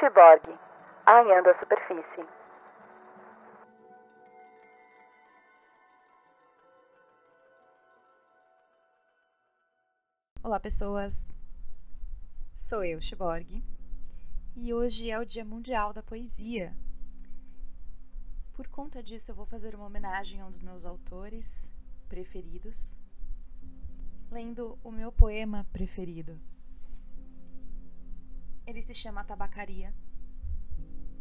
Cyborg, arranhando a superfície. Olá, pessoas! Sou eu, Cyborg, e hoje é o Dia Mundial da Poesia. Por conta disso, eu vou fazer uma homenagem a um dos meus autores preferidos, lendo o meu poema preferido. Ele se chama Tabacaria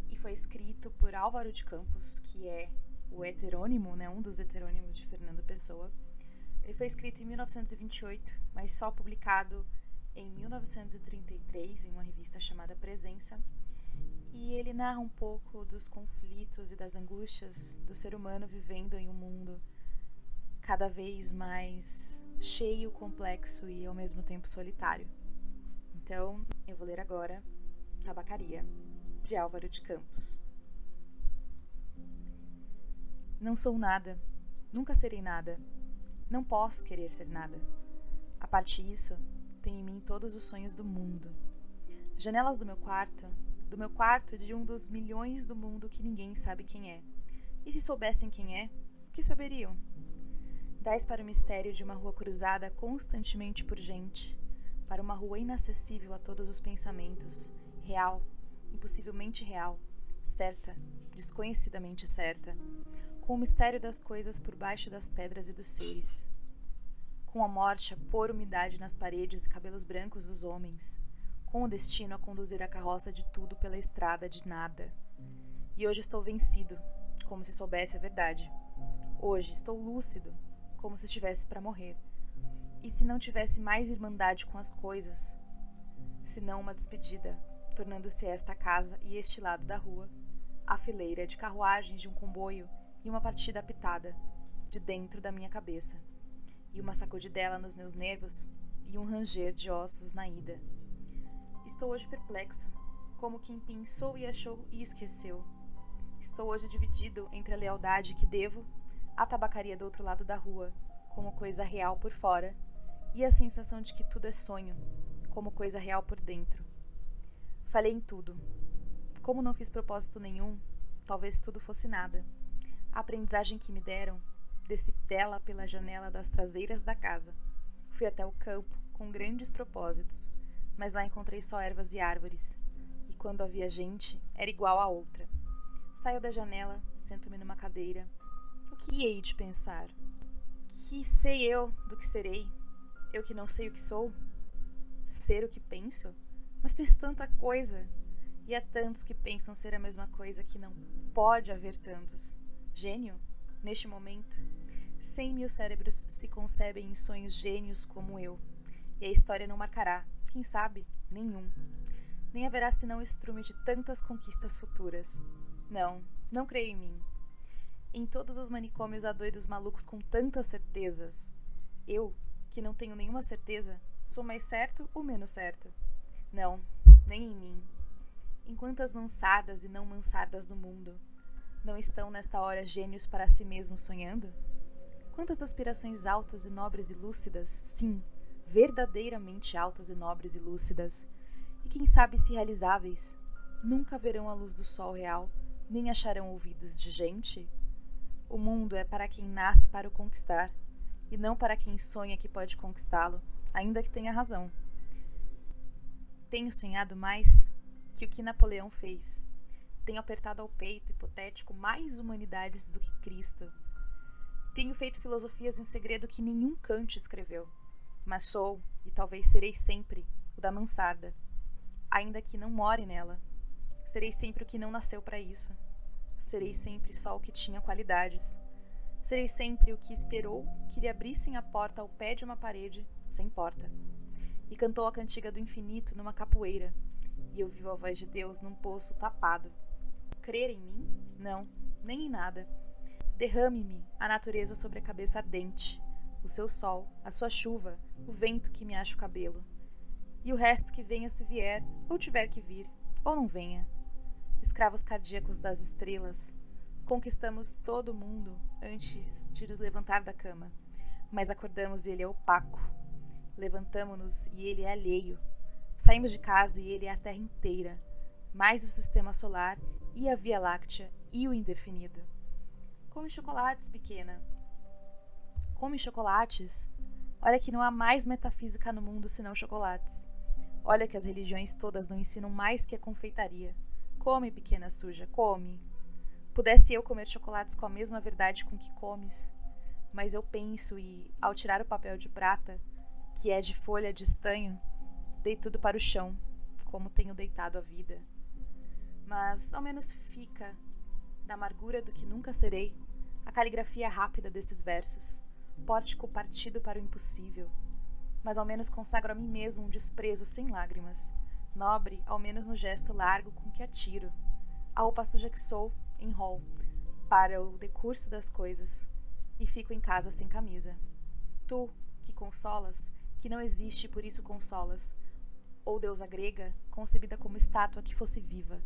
e foi escrito por Álvaro de Campos, que é o heterônimo, né, um dos heterônimos de Fernando Pessoa. Ele foi escrito em 1928, mas só publicado em 1933 em uma revista chamada Presença. E ele narra um pouco dos conflitos e das angústias do ser humano vivendo em um mundo cada vez mais cheio, complexo e ao mesmo tempo solitário. Então, eu vou ler agora Tabacaria, de Álvaro de Campos. Não sou nada, nunca serei nada, não posso querer ser nada. A parte disso, tenho em mim todos os sonhos do mundo. Janelas do meu quarto, do meu quarto de um dos milhões do mundo que ninguém sabe quem é. E se soubessem quem é, o que saberiam? Dez para o mistério de uma rua cruzada constantemente por gente, para uma rua inacessível a todos os pensamentos, real, impossivelmente real, certa, desconhecidamente certa, com o mistério das coisas por baixo das pedras e dos seres, com a morte a pôr umidade nas paredes e cabelos brancos dos homens, com o destino a conduzir a carroça de tudo pela estrada de nada. E hoje estou vencido, como se soubesse a verdade. Hoje estou lúcido, como se estivesse para morrer. E se não tivesse mais irmandade com as coisas, senão uma despedida, tornando-se esta casa e este lado da rua, a fileira de carruagens de um comboio e uma partida apitada, de dentro da minha cabeça, e uma sacudidela nos meus nervos e um ranger de ossos na ida. Estou hoje perplexo, como quem pensou e achou e esqueceu. Estou hoje dividido entre a lealdade que devo à tabacaria do outro lado da rua, como coisa real por fora, e a sensação de que tudo é sonho, como coisa real por dentro. Falei em tudo. Como não fiz propósito nenhum, talvez tudo fosse nada. A aprendizagem que me deram, desci dela pela janela das traseiras da casa. Fui até o campo com grandes propósitos, mas lá encontrei só ervas e árvores, e quando havia gente, era igual a outra. Saio da janela, sento-me numa cadeira. O que hei de pensar? Que sei eu do que serei? Eu que não sei o que sou? Ser o que penso? Mas penso tanta coisa. E há tantos que pensam ser a mesma coisa que não pode haver tantos. Gênio? Neste momento, cem mil cérebros se concebem em sonhos gênios como eu. E a história não marcará, quem sabe, nenhum. Nem haverá senão estrume de tantas conquistas futuras. Não, não creio em mim. Em todos os manicômios há doidos malucos com tantas certezas. Eu, que não tenho nenhuma certeza, sou mais certo ou menos certo? Não, nem em mim. Em quantas mansardas e não mansardas do mundo não estão nesta hora gênios para si mesmos sonhando? Quantas aspirações altas e nobres e lúcidas, sim, verdadeiramente altas e nobres e lúcidas, e quem sabe se realizáveis, nunca verão a luz do sol real, nem acharão ouvidos de gente? O mundo é para quem nasce para o conquistar, e não para quem sonha que pode conquistá-lo, ainda que tenha razão. Tenho sonhado mais que o que Napoleão fez. Tenho apertado ao peito hipotético mais humanidades do que Cristo. Tenho feito filosofias em segredo que nenhum Kant escreveu. Mas sou, e talvez serei sempre, o da mansarda. Ainda que não more nela. Serei sempre o que não nasceu para isso. Serei sempre só o que tinha qualidades. Serei sempre o que esperou que lhe abrissem a porta ao pé de uma parede, sem porta. E cantou a cantiga do infinito numa capoeira, e ouviu a voz de Deus num poço tapado. Crer em mim? Não, nem em nada. Derrame-me a natureza sobre a cabeça ardente, o seu sol, a sua chuva, o vento que me acha o cabelo. E o resto que venha se vier, ou tiver que vir, ou não venha. Escravos cardíacos das estrelas, conquistamos todo mundo antes de nos levantar da cama, mas acordamos e ele é opaco. Levantamo-nos e ele é alheio. Saímos de casa e ele é a terra inteira. mais o sistema solar e a Via Láctea e o indefinido. Come chocolates, pequena. Come chocolates. Olha que não há mais metafísica no mundo senão chocolates. Olha que as religiões todas não ensinam mais que a confeitaria. Come, pequena suja, come. Pudesse eu comer chocolates com a mesma verdade com que comes, mas eu penso e, ao tirar o papel de prata, que é de folha de estanho, dei tudo para o chão, como tenho deitado a vida. Mas ao menos fica, da amargura do que nunca serei, a caligrafia rápida desses versos, pórtico partido para o impossível. Mas ao menos consagro a mim mesmo um desprezo sem lágrimas, nobre ao menos no gesto largo com que atiro. A roupa suja que sou, em rol, para o decurso das coisas, e fico em casa sem camisa. Tu, que consolas, que não existe por isso consolas, ou deusa grega, concebida como estátua que fosse viva,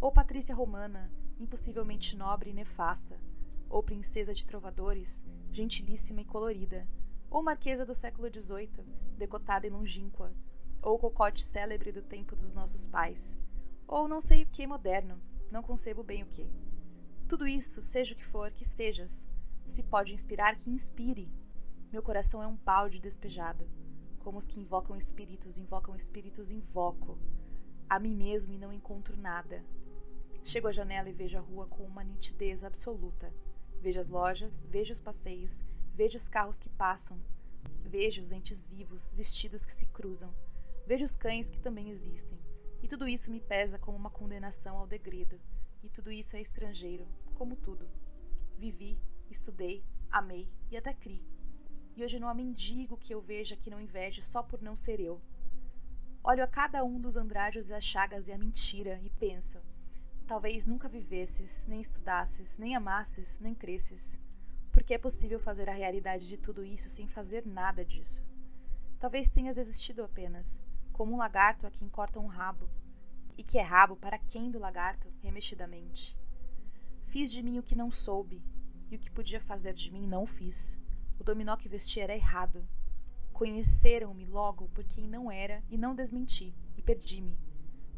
ou patrícia romana, impossivelmente nobre e nefasta, ou princesa de trovadores, gentilíssima e colorida, ou marquesa do século XVIII, decotada e longínqua, ou cocote célebre do tempo dos nossos pais, ou não sei o que moderno, não concebo bem o que. Tudo isso, seja o que for, que sejas, se pode inspirar, que inspire. Meu coração é um balde despejado. Como os que invocam espíritos, invocam espíritos, invoco. A mim mesmo e não encontro nada. Chego à janela e vejo a rua com uma nitidez absoluta. Vejo as lojas, vejo os passeios, vejo os carros que passam, vejo os entes vivos, vestidos que se cruzam, vejo os cães que também existem. E tudo isso me pesa como uma condenação ao degredo e tudo isso é estrangeiro, como tudo. Vivi, estudei, amei e até cri. E hoje não há mendigo que eu veja que não inveje só por não ser eu. Olho a cada um dos andrajos e as chagas e a mentira e penso: talvez nunca vivesses, nem estudasses, nem amasses, nem cresces. Porque é possível fazer a realidade de tudo isso sem fazer nada disso. Talvez tenhas existido apenas, como um lagarto a quem corta um rabo, e que é rabo para quem do lagarto, remexidamente. Fiz de mim o que não soube, e o que podia fazer de mim não fiz. O dominó que vesti era errado. Conheceram-me logo por quem não era e não desmenti, e perdi-me.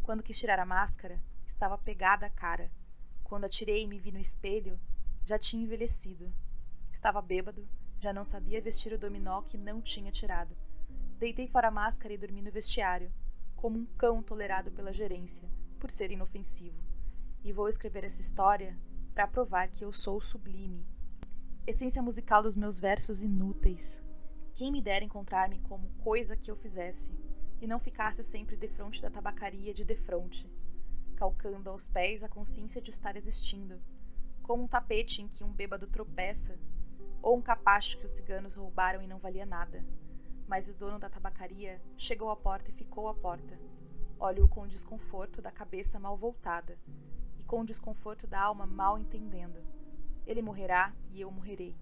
Quando quis tirar a máscara, estava pegada a cara. Quando atirei e me vi no espelho, já tinha envelhecido. Estava bêbado, já não sabia vestir o dominó que não tinha tirado. Deitei fora a máscara e dormi no vestiário, como um cão tolerado pela gerência, por ser inofensivo. E vou escrever essa história para provar que eu sou sublime. Essência musical dos meus versos inúteis. Quem me dera encontrar-me como coisa que eu fizesse, e não ficasse sempre defronte da tabacaria de defronte, calcando aos pés a consciência de estar existindo, como um tapete em que um bêbado tropeça, ou um capacho que os ciganos roubaram e não valia nada mas o dono da tabacaria chegou à porta e ficou à porta. Olho-o com desconforto da cabeça mal voltada e com desconforto da alma mal entendendo. Ele morrerá e eu morrerei.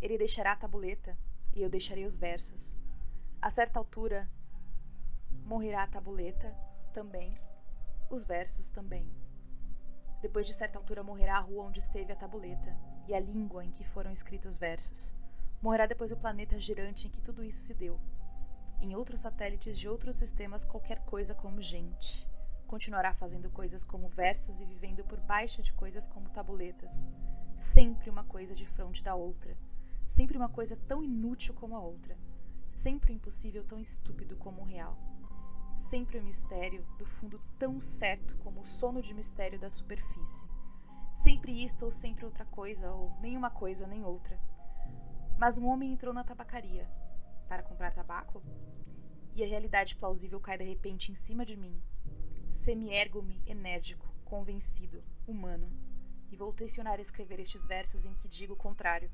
Ele deixará a tabuleta e eu deixarei os versos. A certa altura, morrerá a tabuleta também, os versos também. Depois de certa altura, morrerá a rua onde esteve a tabuleta e a língua em que foram escritos os versos. Morrerá depois o planeta girante em que tudo isso se deu. Em outros satélites de outros sistemas, qualquer coisa como gente. Continuará fazendo coisas como versos e vivendo por baixo de coisas como tabuletas. Sempre uma coisa de fronte da outra. Sempre uma coisa tão inútil como a outra. Sempre o impossível tão estúpido como o real. Sempre o mistério do fundo tão certo como o sono de mistério da superfície. Sempre isto ou sempre outra coisa, ou nenhuma coisa nem outra mas um homem entrou na tabacaria para comprar tabaco e a realidade plausível cai de repente em cima de mim. Semi-ergo-me enérgico, convencido, humano, e vou tensionar a escrever estes versos em que digo o contrário.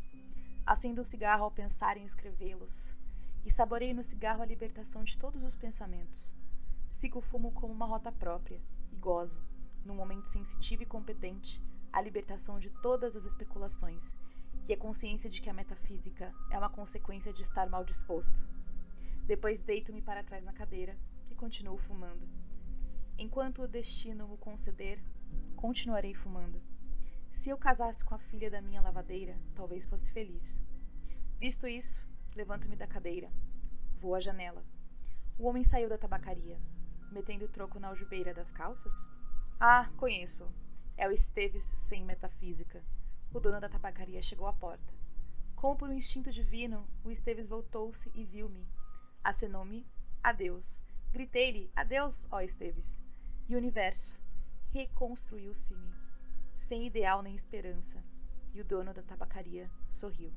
Acendo um cigarro ao pensar em escrevê-los, e saboreio no cigarro a libertação de todos os pensamentos. Sigo o fumo como uma rota própria, e gozo, num momento sensitivo e competente, a libertação de todas as especulações e a consciência de que a metafísica é uma consequência de estar mal disposto. Depois deito-me para trás na cadeira e continuo fumando. Enquanto o destino o conceder, continuarei fumando. Se eu casasse com a filha da minha lavadeira, talvez fosse feliz. Visto isso, levanto-me da cadeira. Vou à janela. O homem saiu da tabacaria, metendo o troco na algibeira das calças? Ah, conheço. É o Esteves sem metafísica. O dono da tabacaria chegou à porta. Como por um instinto divino, o Esteves voltou-se e viu-me. Acenou-me. Adeus. Gritei-lhe: Adeus, ó Esteves. E o universo reconstruiu-se-me, sem ideal nem esperança. E o dono da tabacaria sorriu.